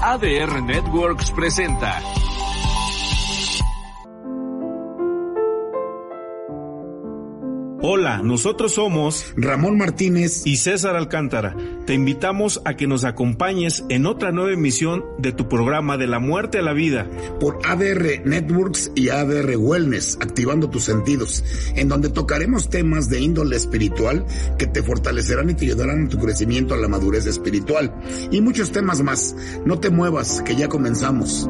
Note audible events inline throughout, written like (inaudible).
ADR Networks presenta Hola, nosotros somos Ramón Martínez y César Alcántara. Te invitamos a que nos acompañes en otra nueva emisión de tu programa de la muerte a la vida por ADR Networks y ADR Wellness, activando tus sentidos, en donde tocaremos temas de índole espiritual que te fortalecerán y te ayudarán en tu crecimiento a la madurez espiritual y muchos temas más. No te muevas, que ya comenzamos.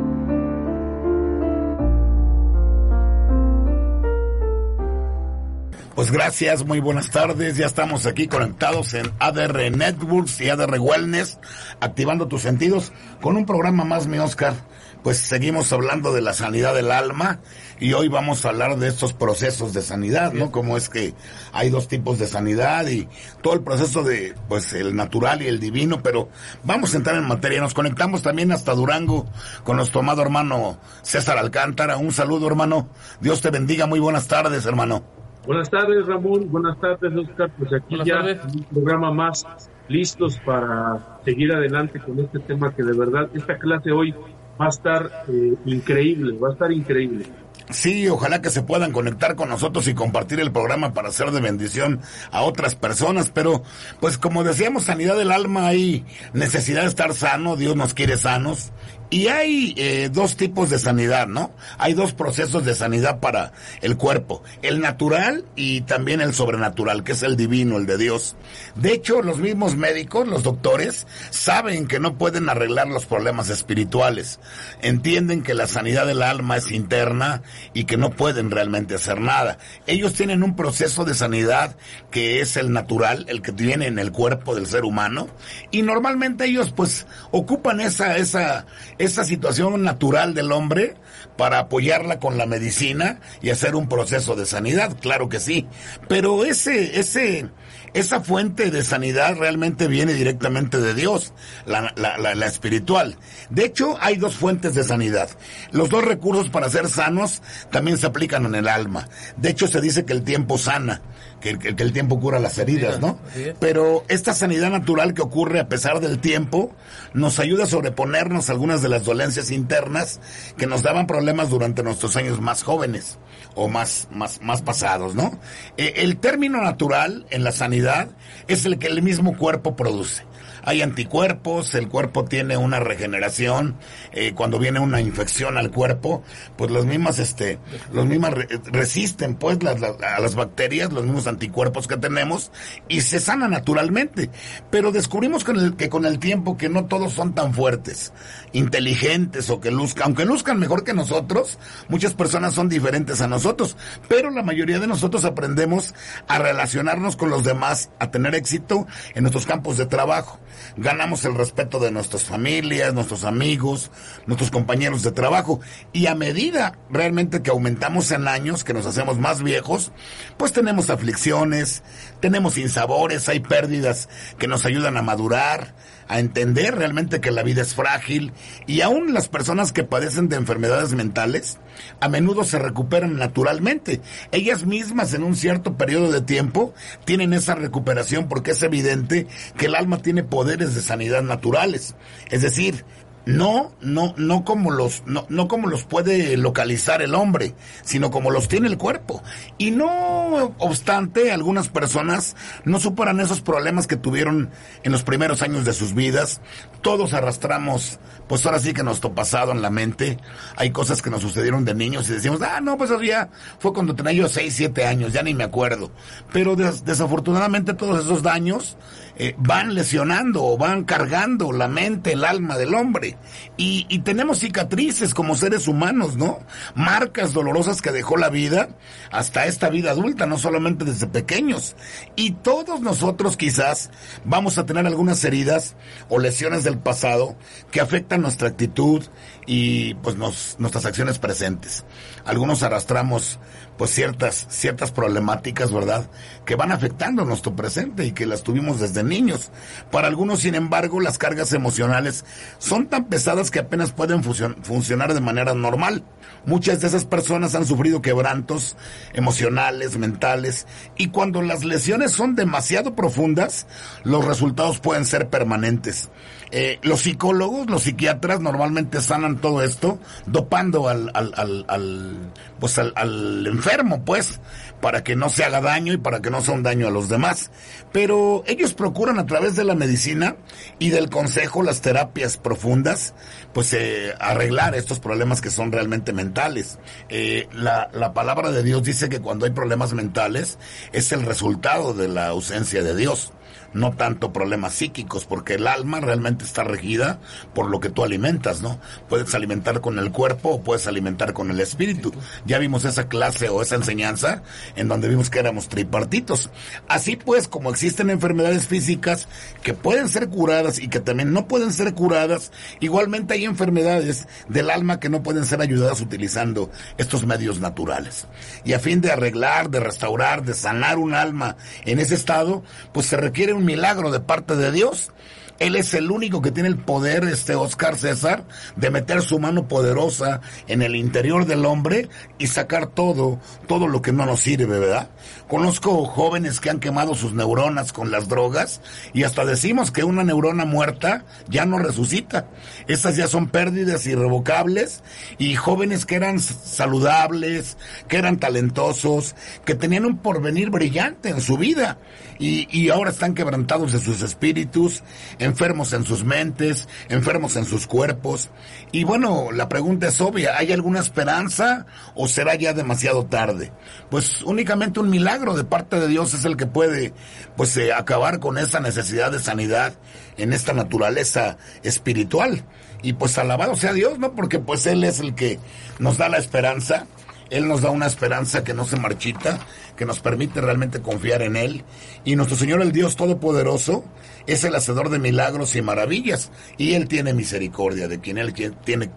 Pues gracias, muy buenas tardes. Ya estamos aquí conectados en ADR Networks y ADR Wellness, activando tus sentidos con un programa más, mi Oscar. Pues seguimos hablando de la sanidad del alma y hoy vamos a hablar de estos procesos de sanidad, ¿no? Como es que hay dos tipos de sanidad y todo el proceso de, pues, el natural y el divino, pero vamos a entrar en materia. Nos conectamos también hasta Durango con nuestro amado hermano César Alcántara. Un saludo, hermano. Dios te bendiga. Muy buenas tardes, hermano. Buenas tardes, Ramón. Buenas tardes, Oscar. Pues aquí ya un programa más listos para seguir adelante con este tema que de verdad esta clase hoy va a estar eh, increíble, va a estar increíble. Sí, ojalá que se puedan conectar con nosotros y compartir el programa para hacer de bendición a otras personas, pero pues como decíamos, sanidad del alma, hay necesidad de estar sano, Dios nos quiere sanos, y hay eh, dos tipos de sanidad, ¿no? Hay dos procesos de sanidad para el cuerpo, el natural y también el sobrenatural, que es el divino, el de Dios. De hecho, los mismos médicos, los doctores, saben que no pueden arreglar los problemas espirituales. Entienden que la sanidad del alma es interna y que no pueden realmente hacer nada. Ellos tienen un proceso de sanidad que es el natural, el que tiene en el cuerpo del ser humano, y normalmente ellos pues ocupan esa, esa, esa situación natural del hombre para apoyarla con la medicina y hacer un proceso de sanidad, claro que sí. Pero ese, ese, esa fuente de sanidad realmente viene directamente de Dios, la, la, la, la, espiritual. De hecho, hay dos fuentes de sanidad. Los dos recursos para ser sanos también se aplican en el alma. De hecho, se dice que el tiempo sana, que, que, que el tiempo cura las heridas, ¿no? Pero esta sanidad natural que ocurre a pesar del tiempo nos ayuda a sobreponernos a algunas de las dolencias internas que nos daban problemas durante nuestros años más jóvenes o más, más, más pasados, ¿no? Eh, el término natural en la sanidad es el que el mismo cuerpo produce hay anticuerpos, el cuerpo tiene una regeneración, eh, cuando viene una infección al cuerpo, pues las mismas, este, los mismas re resisten pues las, las, a las bacterias, los mismos anticuerpos que tenemos y se sana naturalmente. Pero descubrimos con el, que con el tiempo que no todos son tan fuertes, inteligentes o que luzcan, aunque luzcan mejor que nosotros, muchas personas son diferentes a nosotros, pero la mayoría de nosotros aprendemos a relacionarnos con los demás, a tener éxito en nuestros campos de trabajo ganamos el respeto de nuestras familias, nuestros amigos, nuestros compañeros de trabajo. Y a medida realmente que aumentamos en años, que nos hacemos más viejos, pues tenemos aflicciones, tenemos insabores, hay pérdidas que nos ayudan a madurar, a entender realmente que la vida es frágil y aún las personas que padecen de enfermedades mentales a menudo se recuperan naturalmente. Ellas mismas en un cierto periodo de tiempo tienen esa recuperación porque es evidente que el alma tiene poderes de sanidad naturales. Es decir, no, no, no como los, no, no como los puede localizar el hombre, sino como los tiene el cuerpo. Y no obstante, algunas personas no superan esos problemas que tuvieron en los primeros años de sus vidas. Todos arrastramos, pues ahora sí que nuestro pasado en la mente. Hay cosas que nos sucedieron de niños y decimos, ah, no, pues eso ya fue cuando tenía yo 6, 7 años, ya ni me acuerdo. Pero des desafortunadamente todos esos daños eh, van lesionando o van cargando la mente, el alma del hombre. Y, tenemos cicatrices como seres humanos, ¿no? Marcas dolorosas que dejó la vida hasta esta vida adulta, no solamente desde pequeños. Y todos nosotros quizás vamos a tener algunas heridas o lesiones del pasado que afectan nuestra actitud y pues nuestras acciones presentes. Algunos arrastramos pues ciertas, ciertas problemáticas, ¿verdad? Que van afectando nuestro presente y que las tuvimos desde niños. Para algunos, sin embargo, las cargas emocionales son tan pesadas que apenas pueden funcionar de manera normal. Muchas de esas personas han sufrido quebrantos emocionales, mentales, y cuando las lesiones son demasiado profundas, los resultados pueden ser permanentes. Eh, los psicólogos, los psiquiatras normalmente sanan todo esto dopando al, al, al, al pues al, enfermo, pues, para que no se haga daño y para que no sea un daño a los demás. Pero ellos procuran a través de la medicina y del consejo, las terapias profundas, pues eh, arreglar estos problemas que son realmente mentales. Eh, la, la palabra de Dios dice que cuando hay problemas mentales es el resultado de la ausencia de Dios no tanto problemas psíquicos, porque el alma realmente está regida por lo que tú alimentas, ¿no? Puedes alimentar con el cuerpo o puedes alimentar con el espíritu. Ya vimos esa clase o esa enseñanza en donde vimos que éramos tripartitos. Así pues, como existen enfermedades físicas que pueden ser curadas y que también no pueden ser curadas, igualmente hay enfermedades del alma que no pueden ser ayudadas utilizando estos medios naturales. Y a fin de arreglar, de restaurar, de sanar un alma en ese estado, pues se requiere un milagro de parte de Dios. Él es el único que tiene el poder, este Oscar César, de meter su mano poderosa en el interior del hombre y sacar todo, todo lo que no nos sirve, ¿verdad? Conozco jóvenes que han quemado sus neuronas con las drogas y hasta decimos que una neurona muerta ya no resucita. Esas ya son pérdidas irrevocables y jóvenes que eran saludables, que eran talentosos, que tenían un porvenir brillante en su vida y, y ahora están quebrantados de sus espíritus, enfermos en sus mentes, enfermos en sus cuerpos. Y bueno, la pregunta es obvia, ¿hay alguna esperanza o será ya demasiado tarde? Pues únicamente un milagro de parte de Dios es el que puede pues eh, acabar con esa necesidad de sanidad en esta naturaleza espiritual. Y pues alabado sea Dios, ¿no? Porque pues Él es el que nos da la esperanza él nos da una esperanza que no se marchita, que nos permite realmente confiar en Él. Y nuestro Señor, el Dios Todopoderoso, es el hacedor de milagros y maravillas. Y Él tiene misericordia de quien Él tiene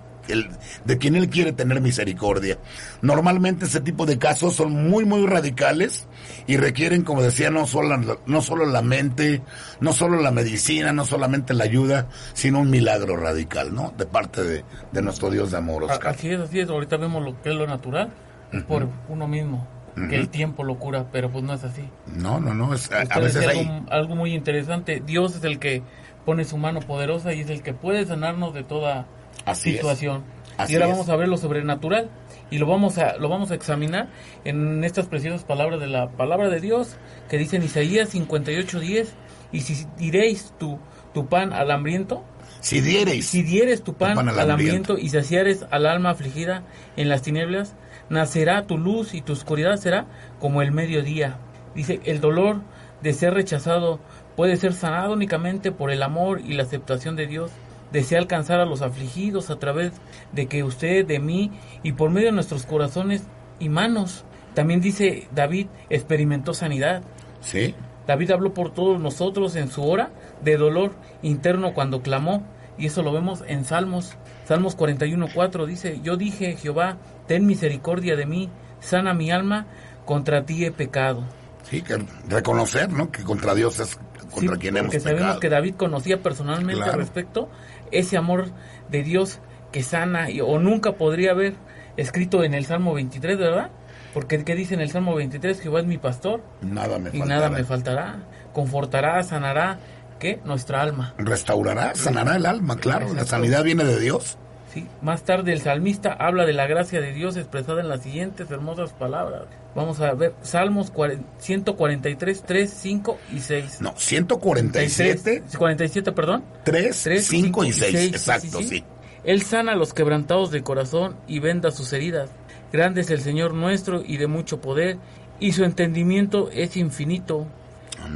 de quien él quiere tener misericordia. Normalmente ese tipo de casos son muy muy radicales y requieren, como decía, no solo, no solo la mente, no solo la medicina, no solamente la ayuda, sino un milagro radical, ¿no? De parte de, nuestro Dios de amor. Oscar. Así es, así es. Ahorita vemos lo que es lo natural por uno mismo. Que el tiempo lo cura, pero pues no es así. No, no, no. Es, a, veces hay... algo, algo muy interesante. Dios es el que pone su mano poderosa y es el que puede sanarnos de toda situación. y ahora vamos a ver lo sobrenatural y lo vamos a lo vamos a examinar en estas preciosas palabras de la palabra de Dios que dice en Isaías 58:10 y si diréis tu tu pan al hambriento si diereis si dieres tu pan, al, hambriento y saciares al alma afligida en las tinieblas nacerá tu luz y tu oscuridad será como el mediodía dice el dolor de ser rechazado puede ser sanado únicamente por el amor y la aceptación de Dios desea alcanzar a los afligidos a través de que usted, de mí y por medio de nuestros corazones y manos. También dice David, experimentó sanidad. Sí. David habló por todos nosotros en su hora de dolor interno cuando clamó. Y eso lo vemos en Salmos. Salmos 41.4 dice, yo dije, Jehová, ten misericordia de mí, sana mi alma, contra ti he pecado. Sí, que reconocer, ¿no? Que contra Dios es contra quien hemos pecado. sabemos que David conocía personalmente al respecto ese amor de Dios que sana y, o nunca podría haber escrito en el Salmo 23, ¿verdad? Porque ¿qué dice en el Salmo 23? Jehová es mi pastor. Nada me y nada me faltará. Confortará, sanará, ¿qué? Nuestra alma. Restaurará, sanará el alma, claro. La sanidad viene de Dios. Sí. Más tarde el salmista habla de la gracia de Dios expresada en las siguientes hermosas palabras. Vamos a ver, Salmos 143, 3, 5 y 6. No, 147. 47, perdón. 3, 3 5, y 6. Exacto, sí, Él sana a los quebrantados de corazón y venda sus heridas. Grande es el Señor nuestro y de mucho poder, y su entendimiento es infinito.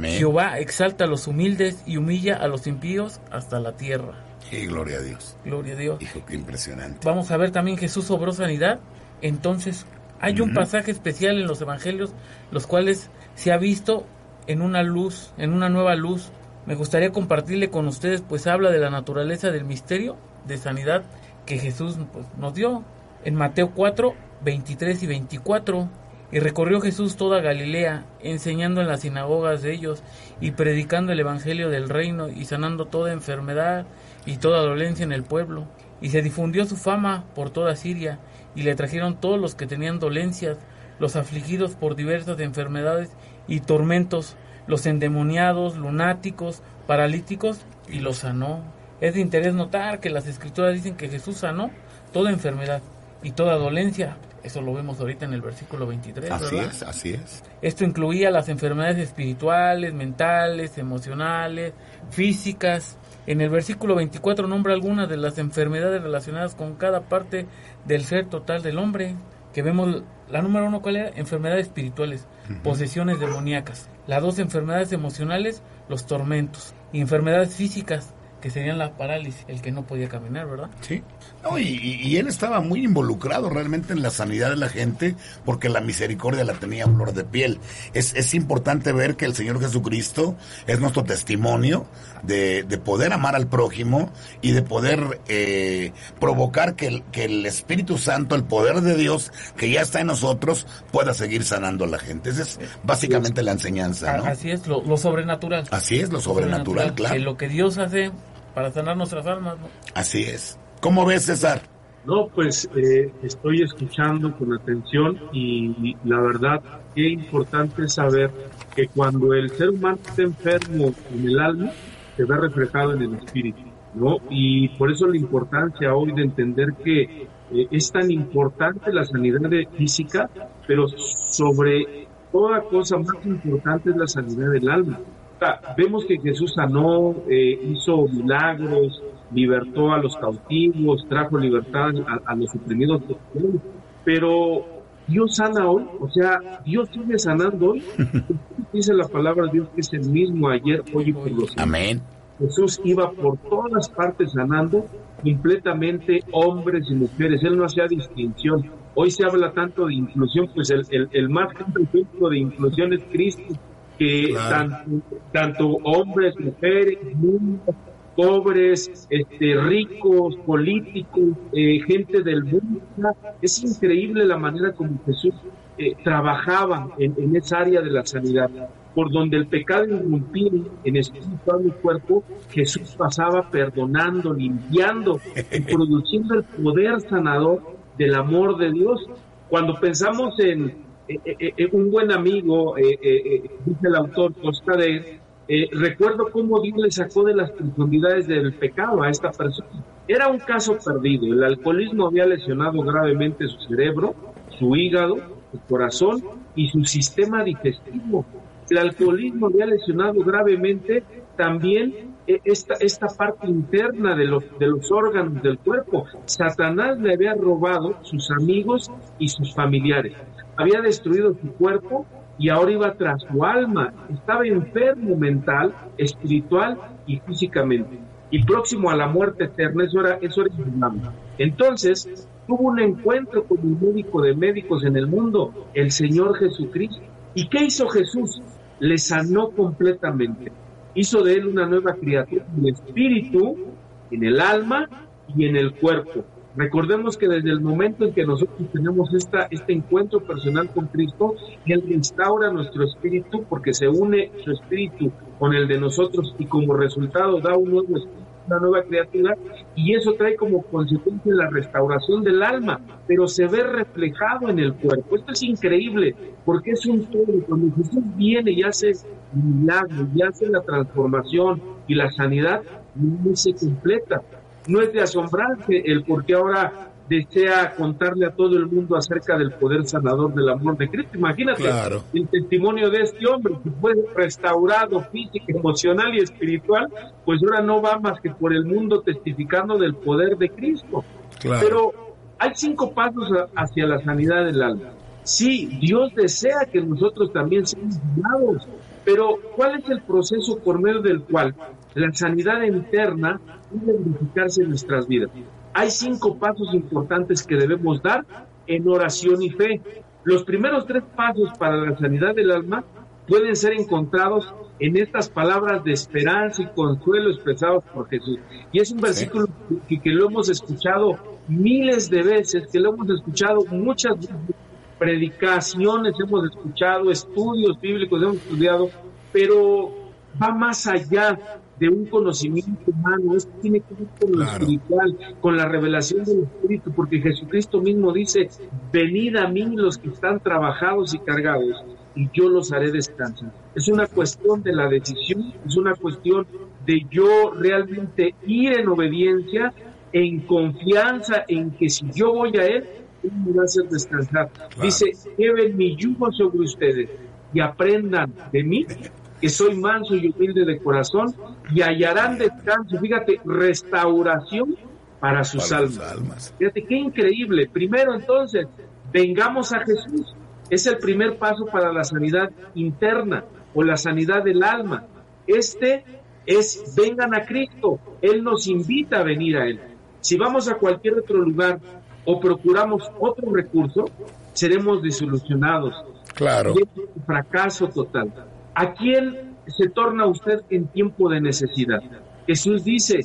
Jehová exalta a los humildes y humilla a los impíos hasta la tierra. Y gloria a Dios. Gloria a Dios. Hijo, qué impresionante. Vamos a ver también Jesús obró sanidad. Entonces, hay un pasaje especial en los evangelios, los cuales se ha visto en una luz, en una nueva luz. Me gustaría compartirle con ustedes, pues habla de la naturaleza del misterio de sanidad que Jesús pues, nos dio en Mateo 4, 23 y 24. Y recorrió Jesús toda Galilea, enseñando en las sinagogas de ellos y predicando el Evangelio del reino y sanando toda enfermedad y toda dolencia en el pueblo. Y se difundió su fama por toda Siria y le trajeron todos los que tenían dolencias, los afligidos por diversas enfermedades y tormentos, los endemoniados, lunáticos, paralíticos y los sanó. Es de interés notar que las escrituras dicen que Jesús sanó toda enfermedad y toda dolencia eso lo vemos ahorita en el versículo 23. Así es, así es. Esto incluía las enfermedades espirituales, mentales, emocionales, físicas. En el versículo 24 nombra algunas de las enfermedades relacionadas con cada parte del ser total del hombre. Que vemos, la número uno, ¿cuál era? Enfermedades espirituales, posesiones demoníacas. Las dos enfermedades emocionales, los tormentos. Y enfermedades físicas, que serían la parálisis, el que no podía caminar, ¿verdad? Sí. y, él estaba muy involucrado realmente en la sanidad de la gente porque la misericordia la tenía flor de piel. Es, es importante ver que el Señor Jesucristo es nuestro testimonio de, de poder amar al prójimo y de poder eh, provocar que el, que el Espíritu Santo, el poder de Dios que ya está en nosotros, pueda seguir sanando a la gente. Esa es básicamente la enseñanza, ¿no? Así es, lo, lo sobrenatural. Así es, lo sobrenatural, claro. Que lo que Dios hace para sanar nuestras almas. ¿no? Así es. ¿Cómo ves, César? No, pues eh, estoy escuchando con atención y la verdad qué importante es saber que cuando el ser humano está enfermo en el alma, se ve reflejado en el espíritu, ¿no? Y por eso la importancia hoy de entender que eh, es tan importante la sanidad física, pero sobre toda cosa más importante es la sanidad del alma vemos que Jesús sanó, eh, hizo milagros, libertó a los cautivos, trajo libertad a, los oprimidos, pero Dios sana hoy, o sea, Dios sigue sanando hoy. (laughs) Dice la palabra de Dios que es el mismo ayer, hoy y por los Amén. Jesús iba por todas partes sanando completamente hombres y mujeres. Él no hacía distinción. Hoy se habla tanto de inclusión, pues el, el, el más ejemplo de inclusión es Cristo que tanto, hombres, mujeres, niños, pobres, este, ricos, políticos, eh, gente del mundo. Es increíble la manera como Jesús eh, trabajaba en, esa área de la sanidad. Por donde el pecado irrumpía en espíritu, alma y cuerpo, Jesús pasaba perdonando, limpiando y produciendo el poder sanador del amor de Dios. Cuando pensamos en, un buen amigo, dice el autor Costa de recuerdo cómo Dios le sacó de las profundidades del pecado a esta persona. Era un caso perdido. El alcoholismo había lesionado gravemente su cerebro, su hígado, su corazón y su sistema digestivo. El alcoholismo había lesionado gravemente también esta, esta parte interna de los, de los órganos del cuerpo. Satanás le había robado sus amigos y sus familiares había destruido su cuerpo y ahora iba tras su alma. Estaba enfermo mental, espiritual y físicamente. Y próximo a la muerte eterna, eso era, eso era Entonces, tuvo un encuentro con un médico de médicos en el mundo, el Señor Jesucristo. ¿Y qué hizo Jesús? Le sanó completamente. Hizo de él una nueva criatura en el espíritu, en el alma y en el cuerpo. Recordemos que desde el momento en que nosotros tenemos esta, este encuentro personal con Cristo, Él restaura nuestro espíritu porque se une su espíritu con el de nosotros y como resultado da un nuevo una nueva criatura y eso trae como consecuencia la restauración del alma, pero se ve reflejado en el cuerpo. Esto es increíble porque es un todo. Cuando Jesús viene y hace milagro, y hace la transformación y la sanidad, no se completa no es de asombrarse el por qué ahora desea contarle a todo el mundo acerca del poder sanador del amor de Cristo. Imagínate el testimonio de este hombre que fue restaurado físico, emocional y espiritual, pues ahora no va más que por el mundo testificando del poder de Cristo. Pero hay cinco pasos hacia la sanidad del alma. Sí, Dios desea que nosotros también seamos sanados, Pero, ¿cuál es el proceso por medio del cual la sanidad interna puede verificarse en nuestras vidas? Hay cinco pasos importantes que debemos dar en oración y fe. Los primeros tres pasos para la sanidad del alma pueden ser encontrados en estas palabras de esperanza y consuelo expresados por Jesús. Y es un versículo que, que, lo hemos escuchado miles de veces, que lo hemos escuchado muchas predicaciones, hemos escuchado estudios bíblicos, hemos estudiado, pero va más allá de un conocimiento humano, esto tiene que ver con lo espiritual, con la revelación del Espíritu, porque Jesucristo mismo dice, venid a mí los que están trabajados y cargados, y yo los haré descansar. Es una cuestión de la decisión, es una cuestión de yo realmente ir en obediencia, en confianza en que si yo voy a Él, Él me va a hacer descansar. Dice, lleven mi yugo sobre ustedes y aprendan de mí, (laughs) que soy manso y humilde de corazón, y hallarán descanso, fíjate, restauración para sus almas. Fíjate qué increíble. Primero entonces, vengamos a Jesús. Es el primer paso para la sanidad interna o la sanidad del alma. Este es vengan a Cristo. Él nos invita a venir a Él. Si vamos a cualquier otro lugar o procuramos otro recurso, seremos desilusionados. Claro. fracaso total. ¿A quién se torna usted en tiempo de necesidad? Jesús dice,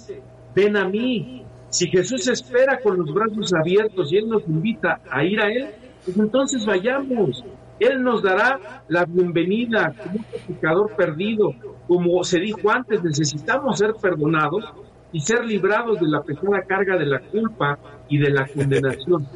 ven a mí. Si Jesús espera con los brazos abiertos y Él nos invita a ir a Él, pues entonces vayamos. Él nos dará la bienvenida como un pecador perdido. Como se dijo antes, necesitamos ser perdonados y ser librados de la pesada carga de la culpa y de la condenación.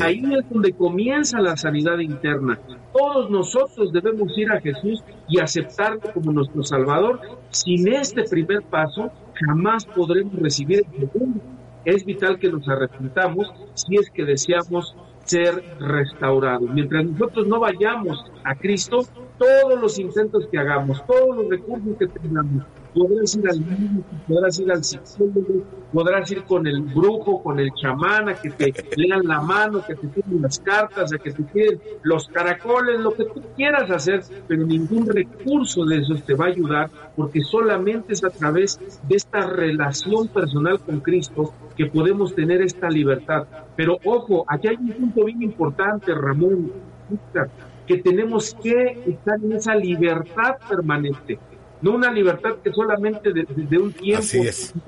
Ahí es donde comienza la sanidad interna. Todos nosotros debemos ir a Jesús y aceptarlo como nuestro Salvador. Sin este primer paso, jamás podremos recibir el segundo. Es vital que nos arrepintamos si es que deseamos ser restaurados. Mientras nosotros no vayamos a Cristo, todos los intentos que hagamos, todos los recursos que tengamos, podrás ir al médico, podrás ir al psicólogo, podrás ir con el brujo, con el chamán, a que te lean la mano, que te tiren las cartas, a que te tiren los caracoles, lo que tú quieras hacer, pero ningún recurso de esos te va a ayudar, porque solamente es a través de esta relación personal con Cristo que podemos tener esta libertad. Pero ojo, aquí hay un punto bien importante, Ramón, que tenemos que estar en esa libertad permanente no una libertad que solamente de, un tiempo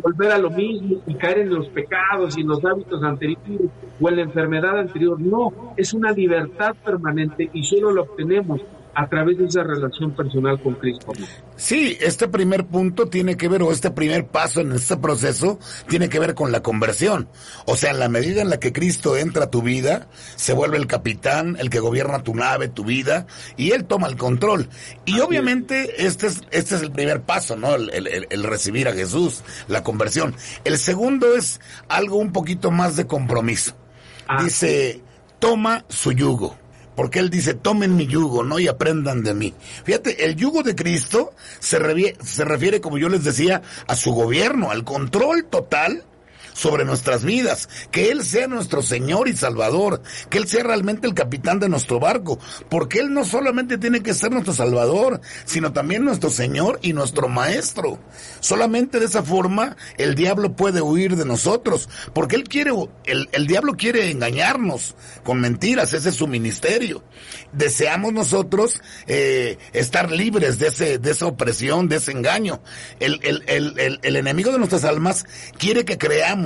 volver a lo mismo y caer en los pecados y en los hábitos anteriores o en la enfermedad anterior, no, es una libertad permanente y solo lo obtenemos a través de esa relación personal con Cristo. Sí, este primer punto tiene que ver, o este primer paso en este proceso, tiene que ver con la conversión. O sea, en la medida en la que Cristo entra a tu vida, se vuelve el capitán, el que gobierna tu nave, tu vida, y Él toma el control. Y obviamente este es, este es el primer paso, ¿no? El, recibir a Jesús, la conversión. El segundo es algo un poquito más de compromiso. Ah. Dice, toma su yugo porque él dice, tomen mi yugo, ¿no? Y aprendan de mí. Fíjate, el yugo de Cristo se, se refiere, como yo les decía, a su gobierno, al control total sobre nuestras vidas, que Él sea nuestro Señor y Salvador, que Él sea realmente el capitán de nuestro barco, porque Él no solamente tiene que ser nuestro Salvador, sino también nuestro Señor y nuestro Maestro. Solamente de esa forma el diablo puede huir de nosotros, porque Él quiere, el, el diablo quiere engañarnos con mentiras, ese es su ministerio. Deseamos nosotros eh, estar libres de, ese, de esa opresión, de ese engaño. El, el, el, el enemigo de nuestras almas quiere que creamos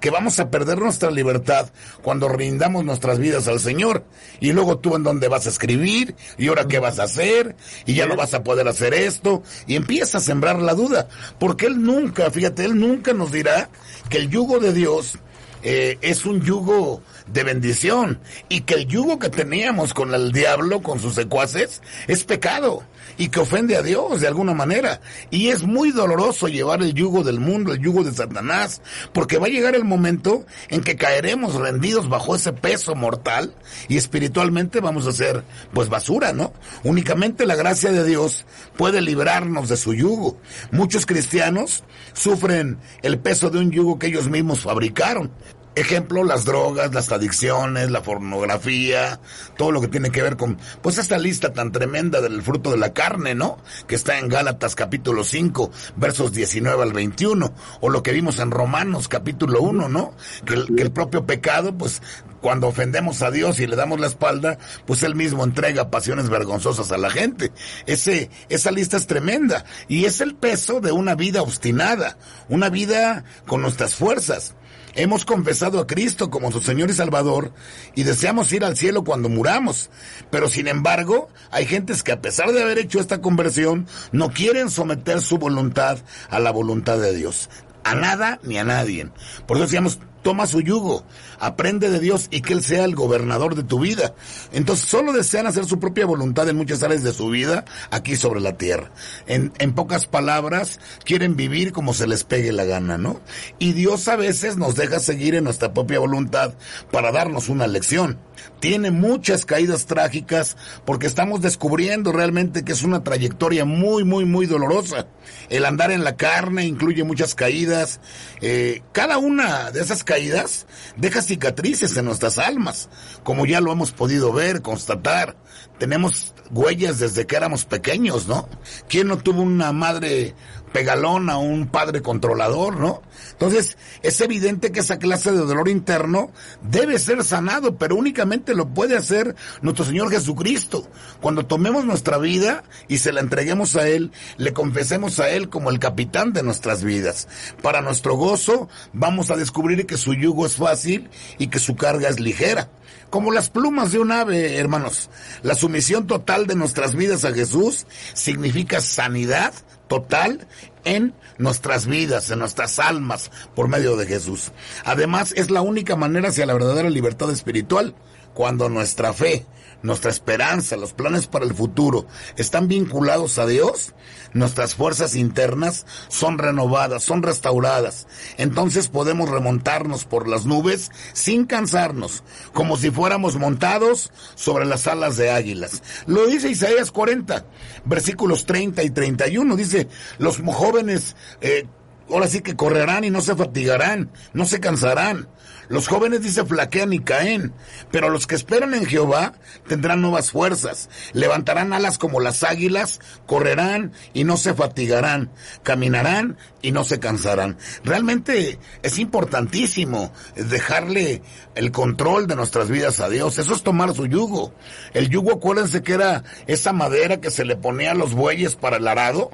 que vamos a perder nuestra libertad cuando rindamos nuestras vidas al Señor. Y luego tú en dónde vas a escribir, y ahora qué vas a hacer, y ya no vas a poder hacer esto, y empieza a sembrar la duda, porque Él nunca, fíjate, Él nunca nos dirá que el yugo de Dios eh, es un yugo de bendición y que el yugo que teníamos con el diablo, con sus secuaces, es pecado y que ofende a Dios de alguna manera. Y es muy doloroso llevar el yugo del mundo, el yugo de Satanás, porque va a llegar el momento en que caeremos rendidos bajo ese peso mortal y espiritualmente vamos a ser pues basura, ¿no? Únicamente la gracia de Dios puede librarnos de su yugo. Muchos cristianos sufren el peso de un yugo que ellos mismos fabricaron Ejemplo, las drogas, las adicciones, la pornografía, todo lo que tiene que ver con, pues esta lista tan tremenda del fruto de la carne, ¿no? Que está en Gálatas capítulo 5, versos 19 al 21, o lo que vimos en Romanos capítulo 1, ¿no? Que el, que el propio pecado, pues cuando ofendemos a Dios y le damos la espalda, pues él mismo entrega pasiones vergonzosas a la gente. Ese, esa lista es tremenda y es el peso de una vida obstinada, una vida con nuestras fuerzas. Hemos confesado a Cristo como su Señor y Salvador y deseamos ir al cielo cuando muramos. Pero sin embargo, hay gentes que a pesar de haber hecho esta conversión, no quieren someter su voluntad a la voluntad de Dios. A nada ni a nadie. Por eso decíamos, toma su yugo, aprende de Dios y que Él sea el gobernador de tu vida. Entonces solo desean hacer su propia voluntad en muchas áreas de su vida aquí sobre la tierra. En, en pocas palabras, quieren vivir como se les pegue la gana, ¿no? Y Dios a veces nos deja seguir en nuestra propia voluntad para darnos una lección. Tiene muchas caídas trágicas porque estamos descubriendo realmente que es una trayectoria muy, muy, muy dolorosa. El andar en la carne incluye muchas caídas. Eh, cada una de esas caídas deja cicatrices en nuestras almas, como ya lo hemos podido ver, constatar. Tenemos huellas desde que éramos pequeños, ¿no? ¿Quién no tuvo una madre pegalón a un padre controlador, ¿no? Entonces, es evidente que esa clase de dolor interno debe ser sanado, pero únicamente lo puede hacer nuestro Señor Jesucristo. Cuando tomemos nuestra vida y se la entreguemos a Él, le confesemos a Él como el capitán de nuestras vidas. Para nuestro gozo, vamos a descubrir que su yugo es fácil y que su carga es ligera como las plumas de un ave, hermanos. La sumisión total de nuestras vidas a Jesús significa sanidad, total en nuestras vidas, en nuestras almas, por medio de Jesús. Además, es la única manera hacia la verdadera libertad espiritual, cuando nuestra fe, nuestra esperanza, los planes para el futuro están vinculados a Dios, nuestras fuerzas internas son renovadas, son restauradas. Entonces podemos remontarnos por las nubes sin cansarnos, como si fuéramos montados sobre las alas de águilas. Lo dice Isaías 40, versículos 30 y 31. Dice, los jóvenes, eh, ahora sí que correrán y no se fatigarán, no se cansarán los jóvenes dice flaquean y caen, pero los que esperan en Jehová tendrán nuevas fuerzas, levantarán alas como las águilas, correrán y no se fatigarán, caminarán y no se cansarán. Realmente es importantísimo dejarle el control de nuestras vidas a Dios. Eso es tomar su yugo. El yugo, acuérdense que era esa madera que se le ponía a los bueyes para el arado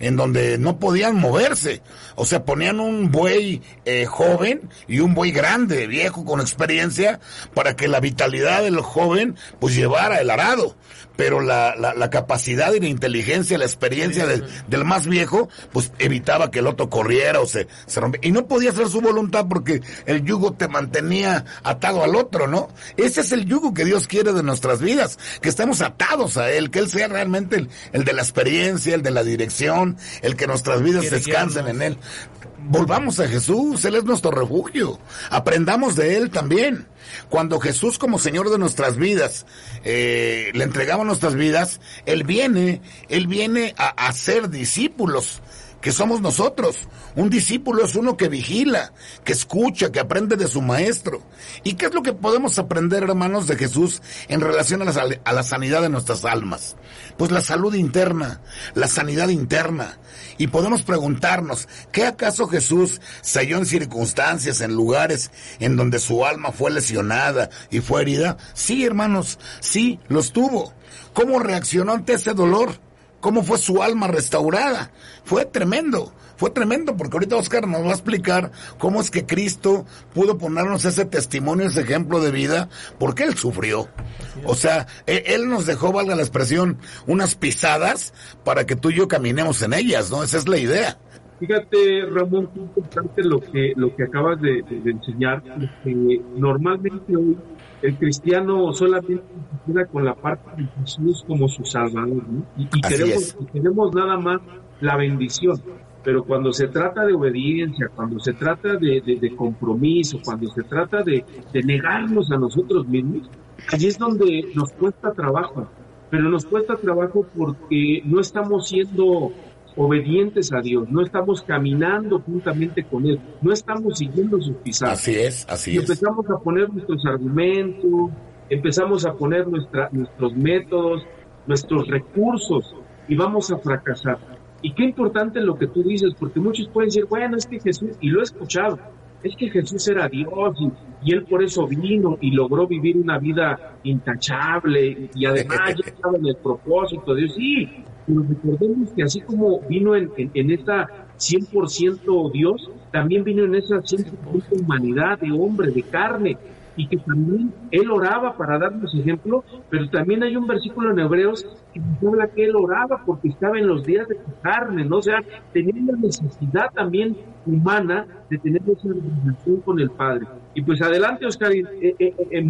en donde no podían moverse. O sea, ponían un buey eh, joven y un buey grande, viejo, con experiencia, para que la vitalidad del joven pues llevara el arado pero la, la, capacidad y la inteligencia, la experiencia del más viejo, pues evitaba que el otro corriera o se, se rompiera. Y no podía hacer su voluntad porque el yugo te mantenía atado al otro, ¿no? Ese es el yugo que Dios quiere de nuestras vidas, que estemos atados a Él, que Él sea realmente el, el de la experiencia, el de la dirección, el que nuestras vidas descansen en Él volvamos a Jesús, Él es nuestro refugio, aprendamos de Él también. Cuando Jesús como Señor de nuestras vidas eh, le entregaba nuestras vidas, Él viene, Él viene a, a ser discípulos que somos nosotros. Un discípulo es uno que vigila, que escucha, que aprende de su maestro. ¿Y qué es lo que podemos aprender, hermanos, de Jesús en relación a la, a la sanidad de nuestras almas? Pues la salud interna, la sanidad interna. Y podemos preguntarnos, ¿qué acaso Jesús se halló en circunstancias, en lugares en donde su alma fue lesionada y fue herida? Sí, hermanos, sí, los tuvo. ¿Cómo reaccionó ante ese dolor? Cómo fue su alma restaurada. Fue tremendo, fue tremendo, porque ahorita Oscar nos va a explicar cómo es que Cristo pudo ponernos ese testimonio, ese ejemplo de vida, porque Él sufrió. O sea, e, Él nos dejó, valga la expresión, unas pisadas para que tú y yo caminemos en ellas, ¿no? Esa es la idea. Fíjate, Ramón, qué importante lo que, lo que acabas de, enseñar, que normalmente hoy el cristiano solamente se queda con la parte de Jesús como su salvador, y, queremos, nada más la bendición. Pero cuando se trata de obediencia, cuando se trata de, compromiso, cuando se trata de, negarnos a nosotros mismos, allí es donde nos cuesta trabajo. Pero nos cuesta trabajo porque no estamos siendo obedientes a Dios, no estamos caminando juntamente con Él, no estamos siguiendo sus pisadas. Así es, así y Empezamos a poner nuestros argumentos, empezamos a poner nuestra, nuestros métodos, nuestros recursos y vamos a fracasar. Y qué importante lo que tú dices, porque muchos pueden decir, bueno, es que Jesús, y lo he escuchado, es que Jesús era Dios y, él por eso vino y logró vivir una vida intachable y además (laughs) ya estaba en el propósito de Dios. Sí, pero recordemos que así como vino en, en, esta 100% Dios, también vino en esa 100% humanidad de hombre, de carne, y que también él oraba para darnos ejemplo, pero también hay un versículo en Hebreos que nos habla que él oraba porque estaba en los días de carne, ¿no? O sea, tenía la necesidad también humana de tener esa relación con el Padre. Y pues adelante, Oscar, eh, eh, eh,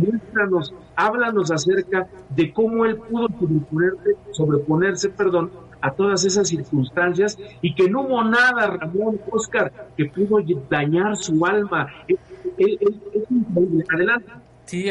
háblanos acerca de cómo él pudo sobreponerse, sobreponerse, perdón, a todas esas circunstancias y que no hubo nada, Ramón, Oscar, que pudo dañar su alma. Es, increíble. Adelante. Sí,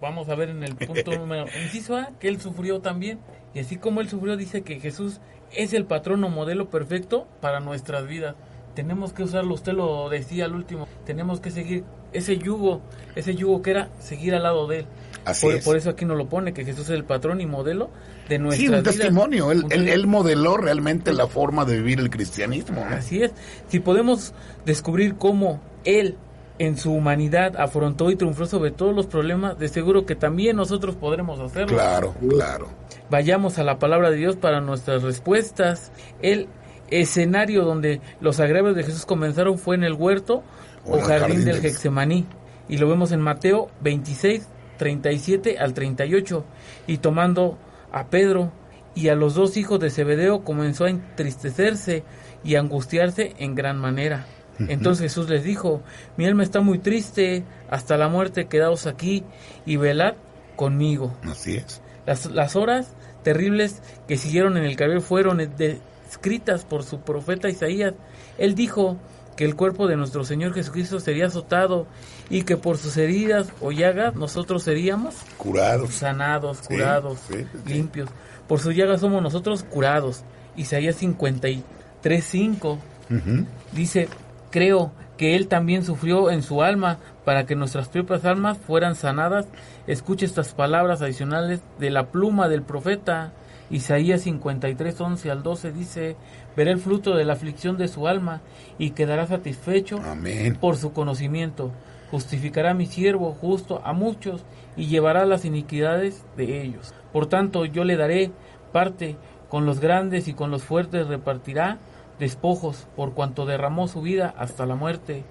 vamos a ver en el punto (laughs) número inciso A que él sufrió también. Y así como él sufrió, dice que Jesús es el patrón o modelo perfecto para nuestras vidas tenemos que usarlo, usted lo decía al último, tenemos que seguir ese yugo, ese yugo que era seguir al lado de él. Así por, es. por eso aquí nos lo pone, que Jesús es el patrón y modelo de nuestra Sí, un testimonio, él, él, modeló realmente la forma de vivir el cristianismo. Así es, si podemos descubrir cómo él en su humanidad afrontó y triunfó sobre todos los problemas, de seguro que también nosotros podremos hacerlo. Claro, claro. Vayamos a la palabra de Dios para nuestras respuestas. Él escenario donde los agravios de Jesús comenzaron fue en el huerto o, jardín, del Hexemaní. Y lo vemos en Mateo 26, 37 al 38. Y tomando a Pedro y a los dos hijos de Zebedeo comenzó a entristecerse y angustiarse en gran manera. Entonces Jesús les dijo, mi alma está muy triste, hasta la muerte quedaos aquí y velad conmigo. Así es. Las, las horas terribles que siguieron en el cabello fueron de, escritas por su profeta Isaías. Él dijo que el cuerpo de nuestro Señor Jesucristo sería azotado y que por sus heridas o llagas nosotros seríamos curados, sanados, curados, limpios. Por sus llagas somos nosotros curados. Isaías 53:5 dice, creo que él también sufrió en su alma para que nuestras propias almas fueran sanadas. Escuche estas palabras adicionales de la pluma del profeta Isaías 53, 11 al 12 dice, veré el fruto de la aflicción de su alma y quedará satisfecho por su conocimiento. Justificará mi siervo justo a muchos y llevará las iniquidades de ellos. Por tanto, yo le daré parte con los grandes y con los fuertes repartirá despojos por cuanto derramó su vida hasta la muerte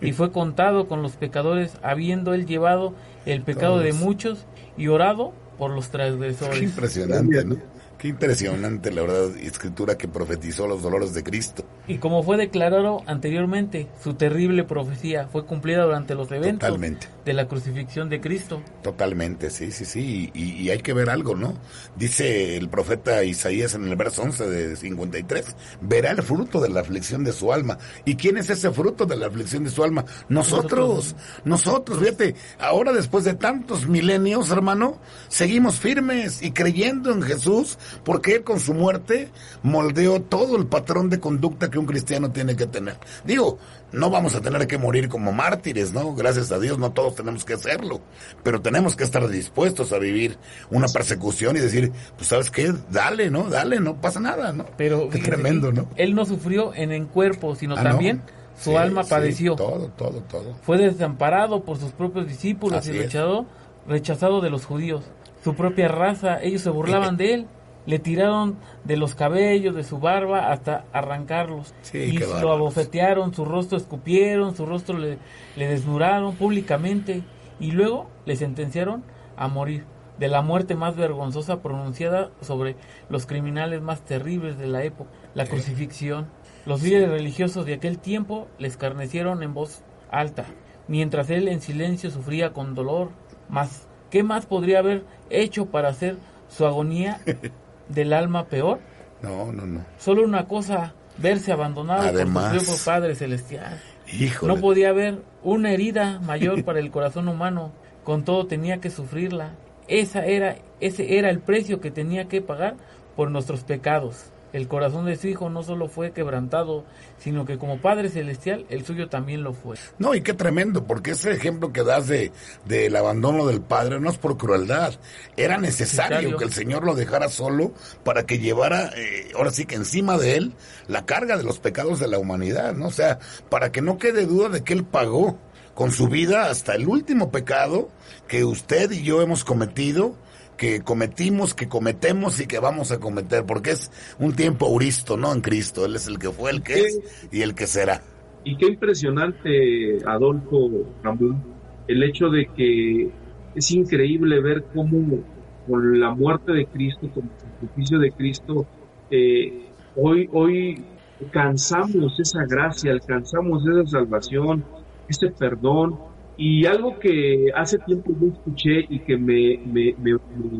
y fue contado con los pecadores habiendo él llevado el pecado de muchos y orado por los transgresores. impresionante, ¿no? Qué impresionante, la verdad, escritura que profetizó los dolores de Cristo. Y como fue declarado anteriormente, su terrible profecía fue cumplida durante los eventos de la crucifixión de Cristo. Totalmente, sí, sí, sí. Y, hay que ver algo, ¿no? Dice el profeta Isaías en el verso 11 de 53, verá el fruto de la aflicción de su alma. ¿Y quién es ese fruto de la aflicción de su alma? Nosotros, nosotros, fíjate, ahora después de tantos milenios, hermano, seguimos firmes y creyendo en Jesús porque él con su muerte moldeó todo el patrón de conducta que un cristiano tiene que tener. Digo, no vamos a tener que morir como mártires, ¿no? Gracias a Dios no todos tenemos que hacerlo, pero tenemos que estar dispuestos a vivir una persecución y decir, pues sabes qué, dale, ¿no? Dale, no pasa nada, ¿no? Pero qué tremendo, ¿no? Él no sufrió en el cuerpo, sino ah, también su alma padeció. todo, todo, todo. Fue desamparado por sus propios discípulos y rechazado, rechazado de los judíos. Su propia raza, ellos se burlaban (laughs) de él le tiraron de los cabellos, de su barba, hasta arrancarlos. y lo abofetearon, su rostro escupieron, su rostro le, le desnudaron públicamente y luego le sentenciaron a morir de la muerte más vergonzosa pronunciada sobre los criminales más terribles de la época, la crucifixión. Los líderes religiosos de aquel tiempo le escarnecieron en voz alta, mientras él en silencio sufría con dolor. Mas, ¿qué más podría haber hecho para hacer su agonía (laughs) del alma peor? No, no, no. Solo una cosa, verse abandonado por su propio Padre Celestial. Híjole. No podía haber una herida mayor para el corazón humano, con todo tenía que sufrirla. Esa era, ese era el precio que tenía que pagar por nuestros pecados. El corazón de su Hijo no solo fue quebrantado, sino que como Padre Celestial, el suyo también lo fue. No, y qué tremendo, porque ese ejemplo que das de del abandono del Padre no es por crueldad, era necesario, que el Señor lo dejara solo para que llevara, eh, ahora sí que encima de él, la carga de los pecados de la humanidad, ¿no? O sea, para que no quede duda de que él pagó con su vida hasta el último pecado que usted y yo hemos cometido que cometimos, que cometemos y que vamos a cometer, porque es un tiempo auristo, ¿no? En Cristo. Él es el que fue, el que es y el que será. Y qué impresionante, Adolfo Ramón, el hecho de que es increíble ver cómo con la muerte de Cristo, con el sacrificio de Cristo, eh, hoy, hoy alcanzamos esa gracia, alcanzamos esa salvación, ese perdón, y algo que hace tiempo yo escuché y que me, me, me,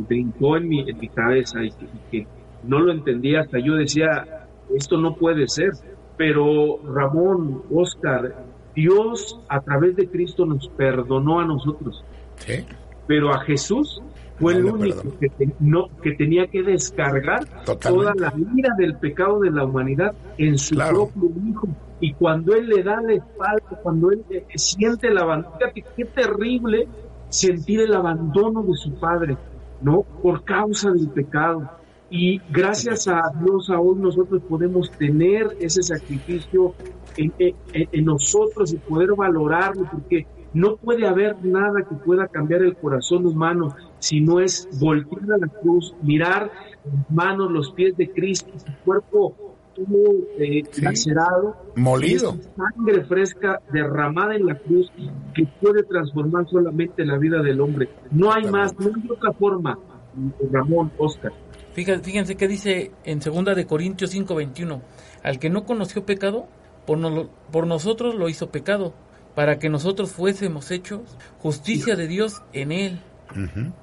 brincó en mi, en mi cabeza y que, no lo entendía hasta yo decía, esto no puede ser. Pero Ramón, Oscar, Dios a través de Cristo nos perdonó a nosotros. Pero a Jesús fue el único que, no, que tenía que descargar toda la ira del pecado de la humanidad en su propio Hijo y cuando él le da la espalda, cuando él siente el abandono, fíjate qué terrible sentir el abandono de su padre, ¿no? Por causa del pecado. Y gracias a Dios aún nosotros podemos tener ese sacrificio en, en, nosotros y poder valorarlo, porque no puede haber nada que pueda cambiar el corazón humano si no es voltear a la cruz, mirar las manos, los pies de Cristo, su cuerpo eh, lacerado, molido, sangre fresca derramada en la cruz que puede transformar solamente la vida del hombre. No hay más, no hay otra forma. Ramón, Oscar. Fíjense, fíjense que dice en segunda de Corintios 5:21, al que no conoció pecado, por, por nosotros lo hizo pecado, para que nosotros fuésemos hechos justicia de Dios en él.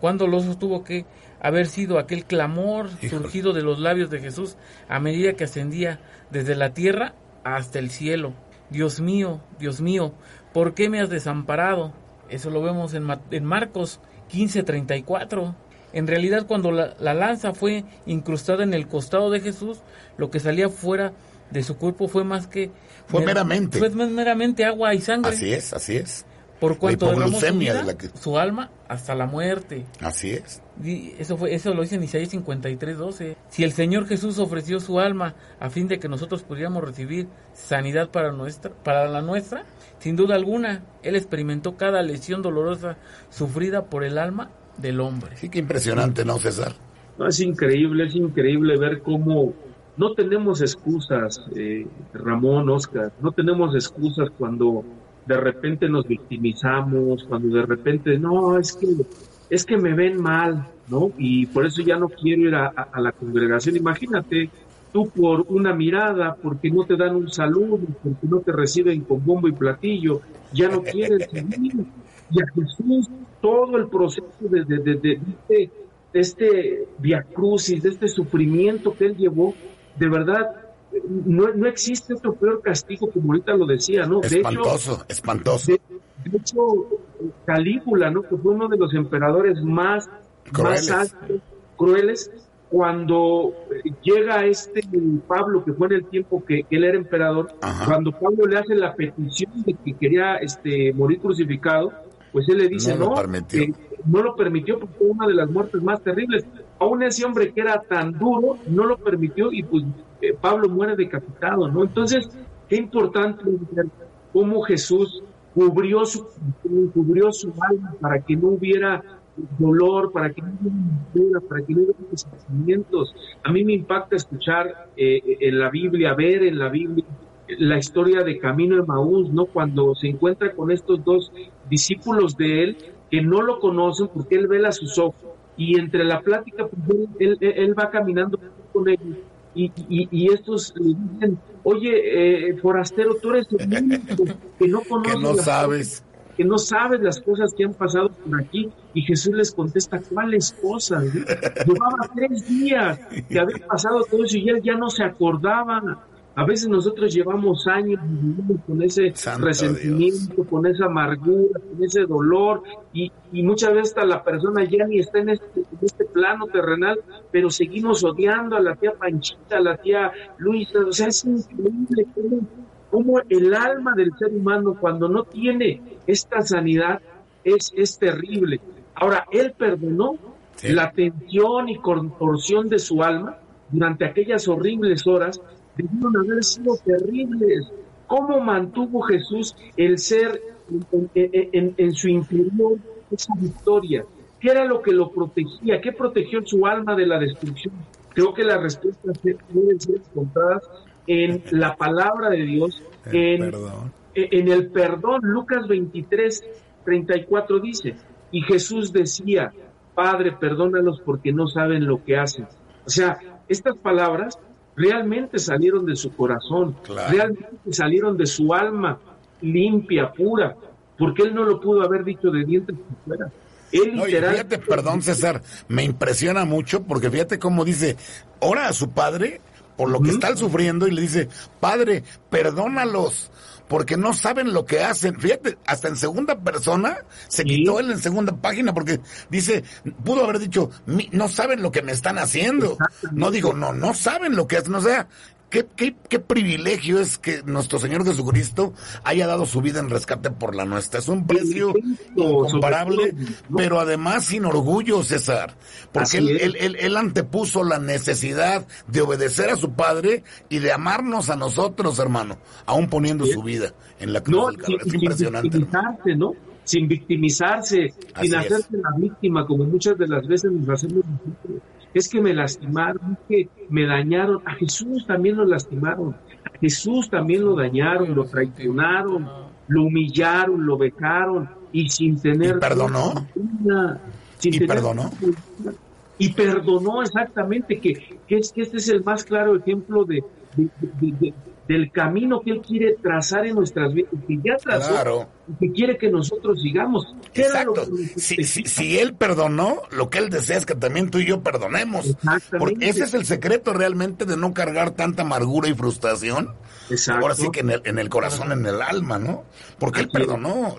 Cuando lo tuvo que haber sido aquel clamor surgido de los labios de Jesús a medida que ascendía desde la tierra hasta el cielo. Dios mío, Dios mío, ¿por qué me has desamparado? Eso lo vemos en, en Marcos 15:34. En realidad cuando la, lanza fue incrustada en el costado de Jesús, lo que salía fuera de su cuerpo fue más que... Fue meramente. Fue meramente agua y sangre. Así es, así es. Por cuanto su, vida, su alma hasta la muerte. Así es. eso fue eso lo dice en Isaías 53, 12. Si el Señor Jesús ofreció su alma a fin de que nosotros pudiéramos recibir sanidad para nuestra para la nuestra, sin duda alguna, él experimentó cada lesión dolorosa sufrida por el alma del hombre. Sí, qué impresionante, ¿no, César? No, es increíble, es increíble ver cómo no tenemos excusas, eh, Ramón, Oscar, no tenemos excusas cuando de repente nos victimizamos, cuando de repente, no, es que, es que me ven mal, ¿no? Y por eso ya no quiero ir a, la congregación. Imagínate, tú por una mirada, porque no te dan un saludo, porque no te reciben con bombo y platillo, ya no quieres (laughs) seguir. Y a Jesús todo el proceso de, de, de, de este, este viacrucis, de este sufrimiento que él llevó, de verdad no, no existe otro peor castigo, como ahorita lo decía, ¿no? Espantoso, de espantoso. De, hecho, Calígula, ¿no? Que fue uno de los emperadores más crueles, más crueles cuando llega este Pablo, que fue en el tiempo que, él era emperador, cuando Pablo le hace la petición de que quería este, morir crucificado, pues él le dice, no, no lo permitió porque fue una de las muertes más terribles. Aún ese hombre que era tan duro, no lo permitió y pues eh, Pablo muere decapitado, ¿no? Entonces, qué importante ver cómo Jesús cubrió su, cubrió su alma para que no hubiera dolor, para que no hubiera para que no hubiera sentimientos. A mí me impacta escuchar eh, en la Biblia, ver en la Biblia la historia de Camino de Maús, ¿no? Cuando se encuentra con estos dos discípulos de él que no lo conocen porque él vela sus ojos y entre la plática pues, él, él va caminando con ellos y, y, estos le dicen, oye, eh, forastero, tú eres el único que no conoces. (laughs) que no sabes. que no sabes las cosas que han pasado por aquí. Y Jesús les contesta, ¿cuáles cosas? Llevaba tres días que había pasado todo eso y él ya no se acordaba. A veces nosotros llevamos años con ese resentimiento, con esa amargura, con ese dolor, y, muchas veces hasta la persona ya ni está en este, en este plano terrenal, pero seguimos odiando a la tía Panchita, a la tía Luisa. O sea, es increíble cómo, el alma del ser humano, cuando no tiene esta sanidad, es, es terrible. Ahora, él perdonó la tensión y contorsión de su alma durante aquellas horribles horas debieron haber sido terribles. ¿Cómo mantuvo Jesús el ser en, su interior esa victoria? ¿Qué era lo que lo protegía? ¿Qué protegió su alma de la destrucción? Creo que las respuestas pueden ser encontradas en la palabra de Dios, en, en el perdón. Lucas 23, 34 dice, y Jesús decía, Padre, perdónalos porque no saben lo que hacen. O sea, estas palabras realmente salieron de su corazón, realmente salieron de su alma limpia, pura, porque él no lo pudo haber dicho de dientes fuera. Él fíjate, perdón César, me impresiona mucho porque fíjate cómo dice, ora a su padre por lo que está sufriendo y le dice, Padre, perdónalos porque no saben lo que hacen. Fíjate, hasta en segunda persona se quitó él en segunda página porque dice, pudo haber dicho, no saben lo que me están haciendo. No digo, no, no saben lo que hacen. O sea, Qué, qué, qué, privilegio es que nuestro Señor Jesucristo haya dado su vida en rescate por la nuestra. Es un precio incomparable, pero además sin orgullo, César, porque él, él, él, antepuso la necesidad de obedecer a su Padre y de amarnos a nosotros, hermano, aún poniendo su vida en la cruz del Es impresionante. Sin ¿no? Sin victimizarse, sin hacerse la víctima, como muchas de las veces nos hacemos nosotros es que me lastimaron, es que me dañaron. A Jesús también lo lastimaron, a Jesús también lo dañaron, lo traicionaron, lo humillaron, lo becaron y sin tener... ¿Y perdonó? ¿Y perdonó? Y perdonó exactamente, que, que, es, que este es el más claro ejemplo de, del camino que Él quiere trazar en nuestras vidas, que ya trazó y que quiere que nosotros sigamos. Exacto. Si, si, Él perdonó, lo que Él desea es que también tú y yo perdonemos. Porque ese es el secreto realmente de no cargar tanta amargura y frustración. Exacto. Ahora sí que en el, en el corazón, en el alma, ¿no? Porque Él perdonó.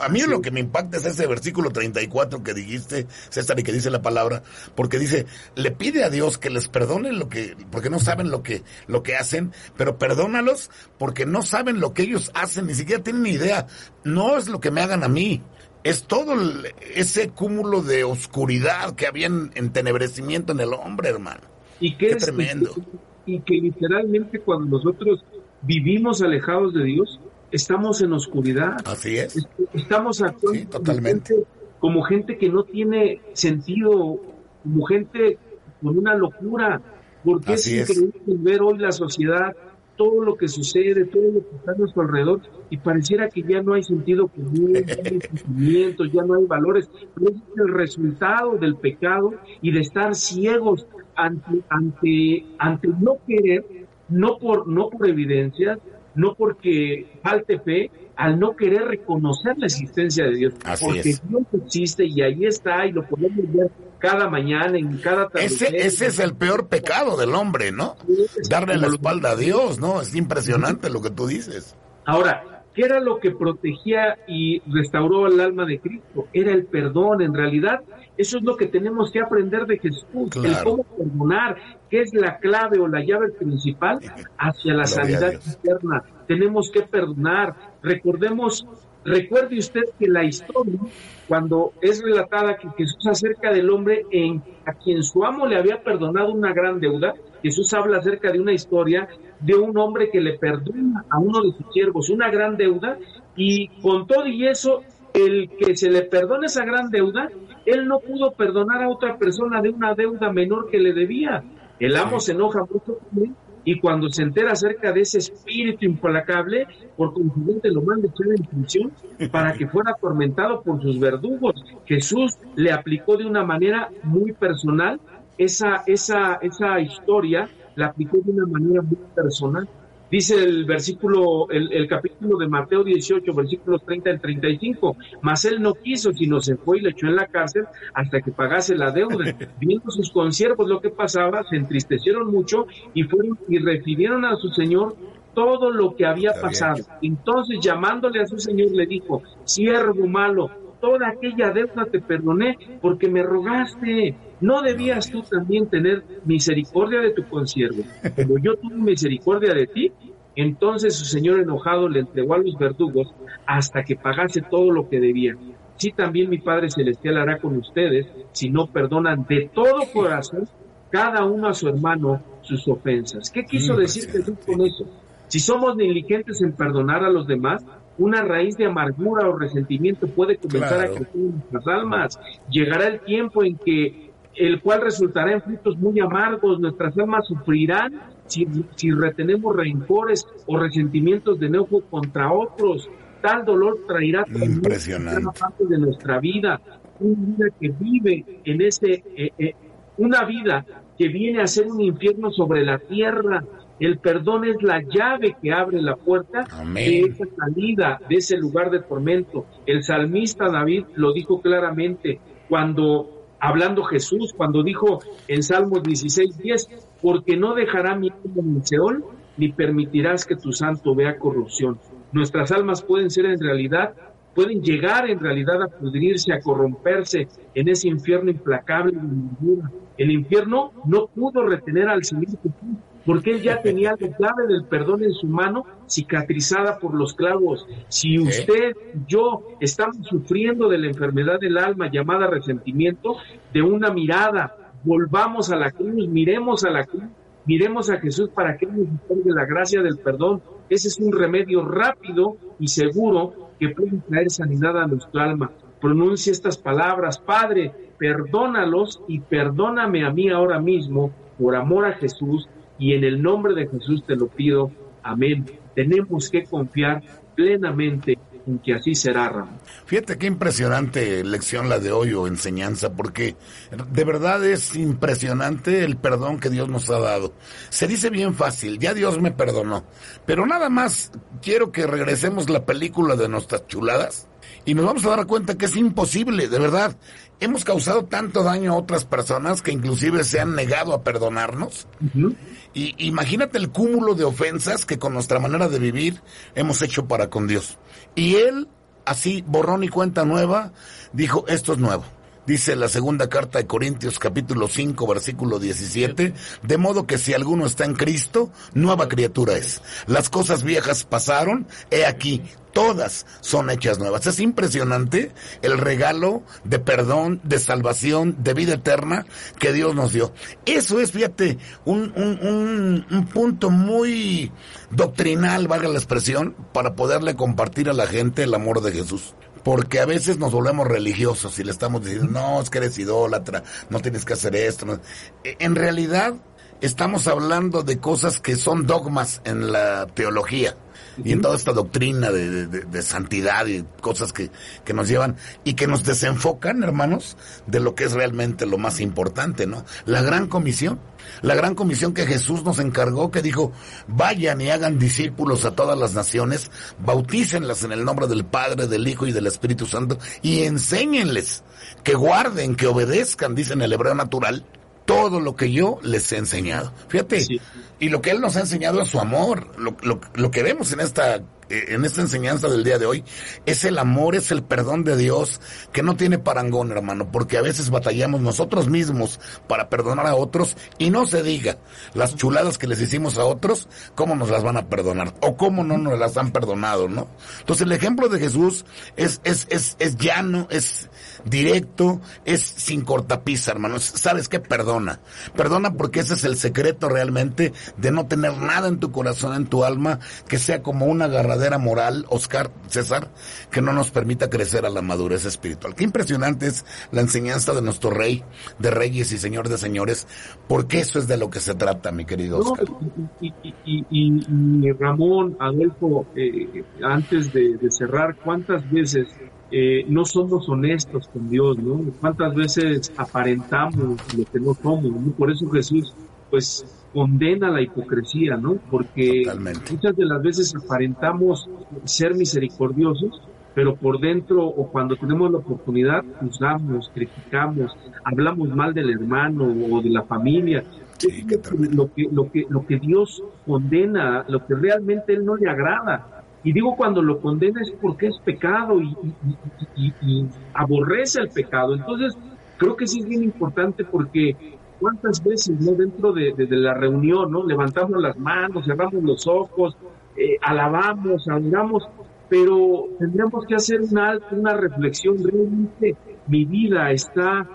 a mí lo que me impacta es ese versículo 34 que dijiste, César, y que dice la palabra, porque dice, le pide a Dios que les perdone lo que, porque no saben lo que, lo que hacen, pero perdón perdónalos porque no saben lo que ellos hacen, ni siquiera tienen ni idea. No es lo que me hagan a mí, es todo ese cúmulo de oscuridad que había en entenebrecimiento en el hombre, hermano. Y Qué tremendo. Y, que literalmente cuando nosotros vivimos alejados de Dios, estamos en oscuridad. Así es. Estamos actuando totalmente. como gente que no tiene sentido, como gente con una locura. Porque es increíble ver hoy la sociedad todo lo que sucede, todo lo que está a nuestro alrededor, y pareciera que ya no hay sentido común, ya no hay (laughs) sentimientos, ya no hay valores. es el resultado del pecado y de estar ciegos ante, ante, ante no querer, no por, no por evidencias, no porque falte fe, al no querer reconocer la existencia de Dios. porque Dios existe y ahí está y lo podemos ver cada mañana, en cada ese, ese es el peor pecado del hombre, ¿no? Darle la espalda a Dios, ¿no? Es impresionante lo que tú dices. Ahora, ¿qué era lo que protegía y restauró el alma de Cristo? Era el perdón, en realidad. Eso es lo que tenemos que aprender de Jesús, el cómo perdonar, que es la clave o la llave principal (laughs) hacia la sanidad eterna. Tenemos que perdonar. Recordemos Recuerde usted que la historia, cuando es relatada que Jesús acerca del hombre en a quien su amo le había perdonado una gran deuda, Jesús habla acerca de una historia de un hombre que le perdona a uno de sus siervos una gran deuda y con todo y eso, el que se le perdona esa gran deuda, él no pudo perdonar a otra persona de una deuda menor que le debía. El amo se enoja mucho con él y cuando se entera acerca de ese espíritu implacable, por consiguiente lo manda echar en prisión para que fuera atormentado por sus verdugos. Jesús le aplicó de una manera muy personal esa, esa, esa historia, la aplicó de una manera muy personal. Dice el versículo, el, capítulo de Mateo 18, versículos 30 al 35. Mas él no quiso, sino se fue y le echó en la cárcel hasta que pagase la deuda. (laughs) Viendo sus consiervos lo que pasaba, se entristecieron mucho y fueron y refirieron a su señor todo lo que había pasado. Entonces, llamándole a su señor, le dijo: Siervo malo, toda aquella deuda te perdoné porque me rogaste. ¿No debías tú también tener misericordia de tu consiervo? Como yo tuve misericordia de ti, entonces su señor enojado le entregó a los verdugos hasta que pagase todo lo que debía. Sí también mi Padre Celestial hará con ustedes si no perdonan de todo corazón cada uno a su hermano sus ofensas. ¿Qué quiso decir Jesús con eso? Si somos negligentes en perdonar a los demás, una raíz de amargura o resentimiento puede comenzar a crecer en nuestras almas. Llegará el tiempo en que el cual resultará en frutos muy amargos. Nuestras almas sufrirán si, si retenemos rencores o resentimientos de enojo contra otros. Tal dolor traerá una parte de nuestra vida, una vida que vive en ese, eh, eh, una vida que viene a ser un infierno sobre la tierra. El perdón es la llave que abre la puerta de esa salida, de ese lugar de tormento. El salmista David lo dijo claramente cuando hablando Jesús cuando dijo en Salmos 16, 10, porque no dejará mi alma en el Seol, ni permitirás que tu santo vea corrupción. Nuestras almas pueden ser en realidad, pueden llegar en realidad a pudrirse, a corromperse en ese infierno implacable. El infierno no pudo retener al Señor Jesús porque él ya (laughs) tenía la llave del perdón en su mano cicatrizada por los clavos. Si usted, yo, estamos sufriendo de la enfermedad del alma llamada resentimiento, de una mirada, volvamos a la cruz, miremos a la cruz, miremos a Jesús para que nos de la gracia del perdón. Ese es un remedio rápido y seguro que puede traer sanidad a nuestro alma. Pronuncie estas palabras, Padre, perdónalos y perdóname a mí ahora mismo por amor a Jesús y en el nombre de Jesús te lo pido. Amén. Tenemos que confiar plenamente en que así será, Ramón. Fíjate qué impresionante lección la de hoy o enseñanza, porque de verdad es impresionante el perdón que Dios nos ha dado. Se dice bien fácil, ya Dios me perdonó, pero nada más quiero que regresemos la película de nuestras chuladas y nos vamos a dar cuenta que es imposible, de verdad. Hemos causado tanto daño a otras personas que inclusive se han negado a perdonarnos. Y imagínate el cúmulo de ofensas que con nuestra manera de vivir hemos hecho para con Dios. Y él, así, borrón y cuenta nueva, dijo, esto es nuevo dice la segunda carta de Corintios capítulo 5 versículo 17, de modo que si alguno está en Cristo, nueva criatura es. Las cosas viejas pasaron, he aquí, todas son hechas nuevas. Es impresionante el regalo de perdón, de salvación, de vida eterna que Dios nos dio. Eso es, fíjate, un, un, un, punto muy doctrinal, valga la expresión, para poderle compartir a la gente el amor de Jesús porque a veces nos volvemos religiosos y le estamos diciendo, no, es que eres idólatra, no tienes que hacer esto. E, en realidad, estamos hablando de cosas que son dogmas en la teología y en toda esta doctrina de, santidad y cosas que, que, nos llevan y que nos desenfocan, hermanos, de lo que es realmente lo más importante, ¿no? La gran comisión. La gran comisión que Jesús nos encargó, que dijo, vayan y hagan discípulos a todas las naciones, bautícenlas en el nombre del Padre, del Hijo y del Espíritu Santo, y enséñenles que guarden, que obedezcan, dice en el hebreo natural, todo lo que yo les he enseñado. Fíjate, y lo que Él nos ha enseñado es su amor. Lo, lo, lo, que vemos en esta, en esta enseñanza del día de hoy es el amor, es el perdón de Dios que no tiene parangón, hermano, porque a veces batallamos nosotros mismos para perdonar a otros y no se diga las chuladas que les hicimos a otros, cómo nos las van a perdonar o cómo no nos las han perdonado, ¿no? Entonces el ejemplo de Jesús es, es, es, es llano, es, directo, es sin cortapisa, hermanos. ¿Sabes qué? Perdona. Perdona porque ese es el secreto realmente de no tener nada en tu corazón, en tu alma, que sea como una agarradera moral, Oscar, César, que no nos permita crecer a la madurez espiritual. Qué impresionante es la enseñanza de nuestro rey, de reyes y señor de señores, porque eso es de lo que se trata, mi querido Oscar. y, Ramón, Adolfo, eh, antes de cerrar, ¿cuántas veces eh, no somos honestos con Dios, ¿no? ¿Cuántas veces aparentamos lo que no somos? Por eso Jesús pues condena la hipocresía, ¿no? Porque muchas de las veces aparentamos ser misericordiosos, pero por dentro o cuando tenemos la oportunidad juzgamos, criticamos, hablamos mal del hermano o de la familia. lo, que, lo, que, lo que Dios condena, lo que realmente Él no le agrada. Y digo cuando lo condena es porque es pecado y, aborrece el pecado. Entonces, creo que sí es bien importante porque cuántas veces no dentro de, la reunión no levantamos las manos cerramos los ojos eh, alabamos adoramos pero tendríamos que hacer una, una reflexión, realmente mi vida está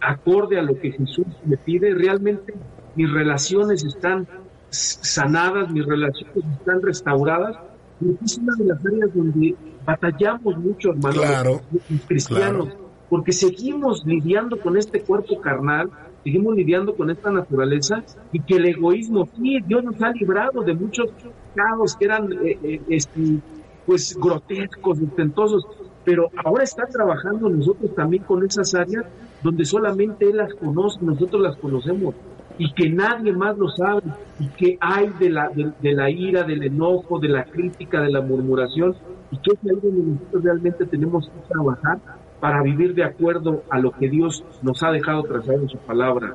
acorde a lo que Jesús me pide, realmente mis relaciones están sanadas, mis relaciones están restauradas, porque es una de las áreas donde batallamos mucho, hermanos, cristianos, porque seguimos lidiando con este cuerpo carnal, seguimos lidiando con esta naturaleza y que el egoísmo, sí, Dios nos ha librado de muchos pecados que eran eh, eh, este, pues grotescos, intentosos, pero ahora está trabajando nosotros también con esas áreas donde solamente Él las conoce, nosotros las conocemos y que nadie más lo sabe y que hay de la, de, la ira, del enojo, de la crítica, de la murmuración y que es ahí donde nosotros realmente tenemos que trabajar para vivir de acuerdo a lo que Dios nos ha dejado trazado en su palabra.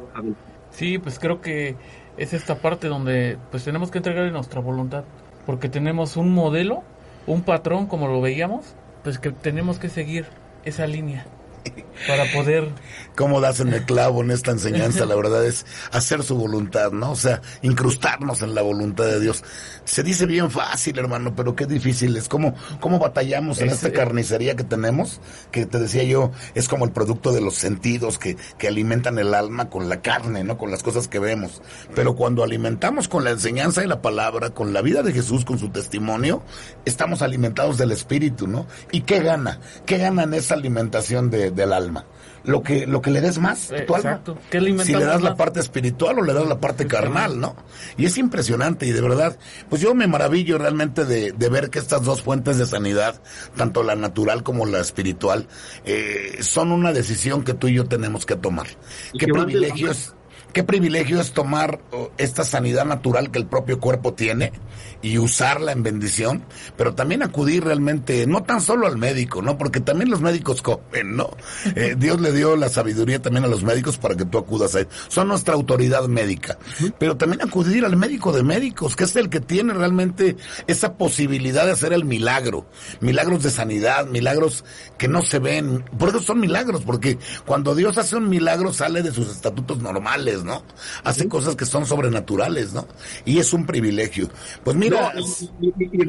Sí, pues creo que es esta parte donde pues tenemos que entregarle nuestra voluntad, porque tenemos un modelo un patrón como lo veíamos, pues que tenemos que seguir esa línea (laughs) para poder... ¿Cómo das en el clavo en esta enseñanza? La verdad es hacer su voluntad, ¿no? O sea, incrustarnos en la voluntad de Dios. Se dice bien fácil, hermano, pero qué difícil es. ¿Cómo, cómo batallamos en esta carnicería que tenemos? Que te decía yo, es como el producto de los sentidos que, que alimentan el alma con la carne, ¿no? Con las cosas que vemos. Pero cuando alimentamos con la enseñanza de la palabra, con la vida de Jesús, con su testimonio, estamos alimentados del Espíritu, ¿no? ¿Y qué gana? ¿Qué gana en esa alimentación de del alma. Lo que, lo que le des más a tu alma. si le das la parte espiritual o le das la parte carnal, ¿no? Y es impresionante y de verdad, pues yo me maravillo realmente de, de ver que estas dos fuentes de sanidad, tanto la natural como la espiritual, eh, son una decisión que tú y yo tenemos que tomar. Qué privilegios qué privilegio es tomar esta sanidad natural que el propio cuerpo tiene y usarla en bendición, pero también acudir realmente, no tan solo al médico, ¿no? Porque también los médicos comen, ¿no? Eh, Dios le dio la sabiduría también a los médicos para que tú acudas a él. Son nuestra autoridad médica. Pero también acudir al médico de médicos, que es el que tiene realmente esa posibilidad de hacer el milagro. Milagros de sanidad, milagros que no se ven. Por eso son milagros, porque cuando Dios hace un milagro sale de sus estatutos normales, ¿no? Hace cosas que son sobrenaturales, ¿no? Y es un privilegio. Pues mira, y,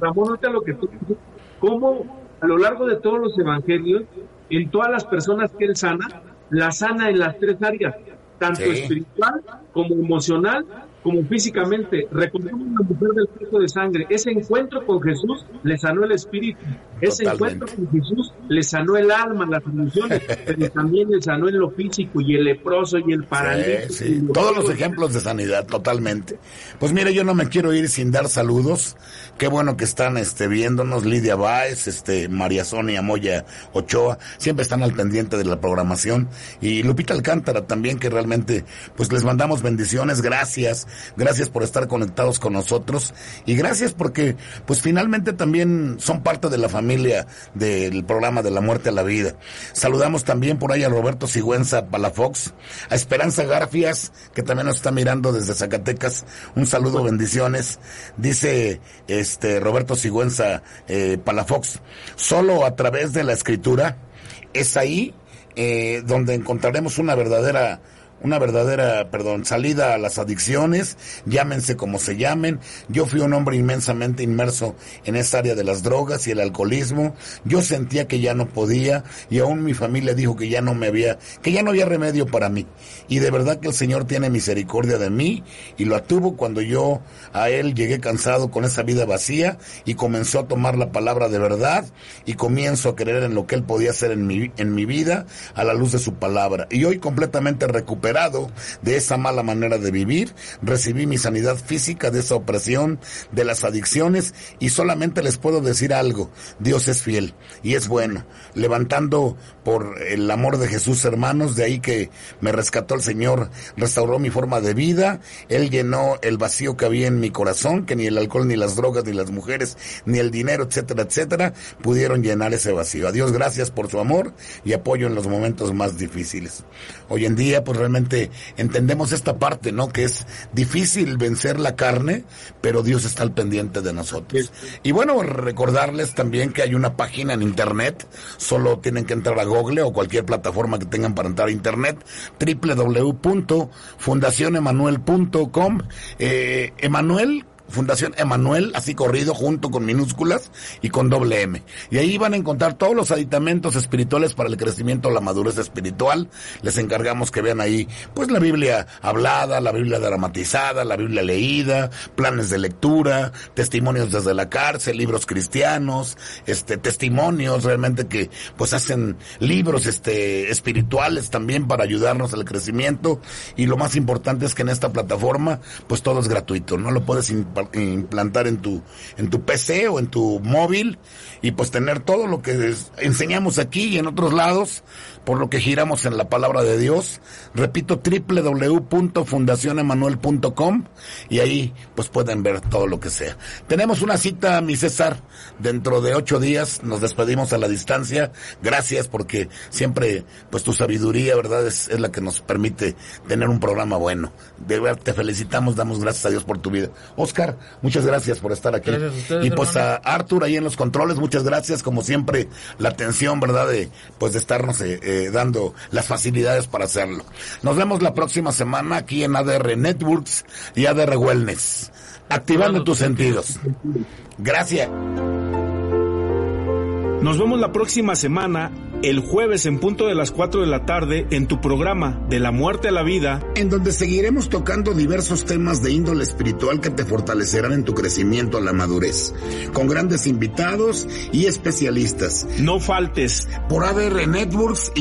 Ramón, nota lo que tú dices, cómo a lo largo de todos los evangelios, en todas las personas que él sana, la sana en las tres áreas, tanto espiritual como emocional como físicamente. Recordemos una mujer del flujo de sangre. Ese encuentro con Jesús le sanó el espíritu. Ese encuentro con Jesús le sanó el alma, las emociones, (laughs) pero también le sanó en lo físico y el leproso y el paralítico. Todos los ejemplos de sanidad, totalmente. Pues mire, yo no me quiero ir sin dar saludos. Qué bueno que están este, viéndonos Lidia Báez, este, María Sonia Moya Ochoa, siempre están al pendiente de la programación. Y Lupita Alcántara también, que realmente, pues les mandamos bendiciones, gracias gracias por estar conectados con nosotros y gracias porque pues finalmente también son parte de la familia del programa de la muerte a la vida. Saludamos también por ahí a Roberto Sigüenza Palafox, a Esperanza Garfias, que también nos está mirando desde Zacatecas. Un saludo, bendiciones. Dice este Roberto Sigüenza eh, Palafox, solo a través de la escritura es ahí eh, donde encontraremos una verdadera una verdadera, perdón, salida a las adicciones, llámense como se llamen. Yo fui un hombre inmensamente inmerso en esta área de las drogas y el alcoholismo. Yo sentía que ya no podía y aún mi familia dijo que ya no me había, que ya no había remedio para mí. Y de verdad que el Señor tiene misericordia de mí y lo atuvo cuando yo a Él llegué cansado con esa vida vacía y comenzó a tomar la palabra de verdad y comienzo a creer en lo que Él podía hacer en mi, en mi vida a la luz de su palabra. Y hoy completamente recuperado de esa mala manera de vivir, recibí mi sanidad física de esa opresión, de las adicciones y solamente les puedo decir algo, Dios es fiel y es bueno, levantando por el amor de Jesús hermanos, de ahí que me rescató el Señor, restauró mi forma de vida, Él llenó el vacío que había en mi corazón, que ni el alcohol, ni las drogas, ni las mujeres, ni el dinero, etcétera, etcétera, pudieron llenar ese vacío. A Dios gracias por su amor y apoyo en los momentos más difíciles. Hoy en día, pues realmente entendemos esta parte, ¿no? Que es difícil vencer la carne, pero Dios está al pendiente de nosotros. Y bueno, recordarles también que hay una página en internet, solo tienen que entrar a Google o cualquier plataforma que tengan para entrar a internet, www.fundacionemanuel.com. Eh, Emanuel Fundación Emanuel, así corrido, junto con minúsculas y con doble M. Y ahí van a encontrar todos los aditamentos espirituales para el crecimiento, la madurez espiritual. Les encargamos que vean ahí, pues la Biblia hablada, la Biblia dramatizada, la Biblia leída, planes de lectura, testimonios desde la cárcel, libros cristianos, este, testimonios realmente que, pues hacen libros, este, espirituales también para ayudarnos al crecimiento. Y lo más importante es que en esta plataforma, pues todo es gratuito, no lo puedes implantar en tu, en tu PC o en tu móvil y pues tener todo lo que enseñamos aquí y en otros lados por lo que giramos en la palabra de Dios. Repito, www.fundacionemanuel.com y ahí pues pueden ver todo lo que sea. Tenemos una cita, mi César, dentro de ocho días. Nos despedimos a la distancia. Gracias porque siempre pues tu sabiduría, ¿verdad? Es, es la que nos permite tener un programa bueno. De verdad, te felicitamos, damos gracias a Dios por tu vida. Oscar, muchas gracias por estar aquí. y pues a Arthur ahí en los controles, muchas gracias, como siempre, la atención, ¿verdad? De, pues de estarnos eh, eh, dando las facilidades para hacerlo. Nos vemos la próxima semana aquí en ADR Networks y ADR Wellness, activando tus sentidos. Gracias. Nos vemos la próxima semana, el jueves en punto de las 4 de la tarde, en tu programa De la muerte a la vida, en donde seguiremos tocando diversos temas de índole espiritual que te fortalecerán en tu crecimiento a la madurez, con grandes invitados y especialistas. No faltes. Por ADR Networks y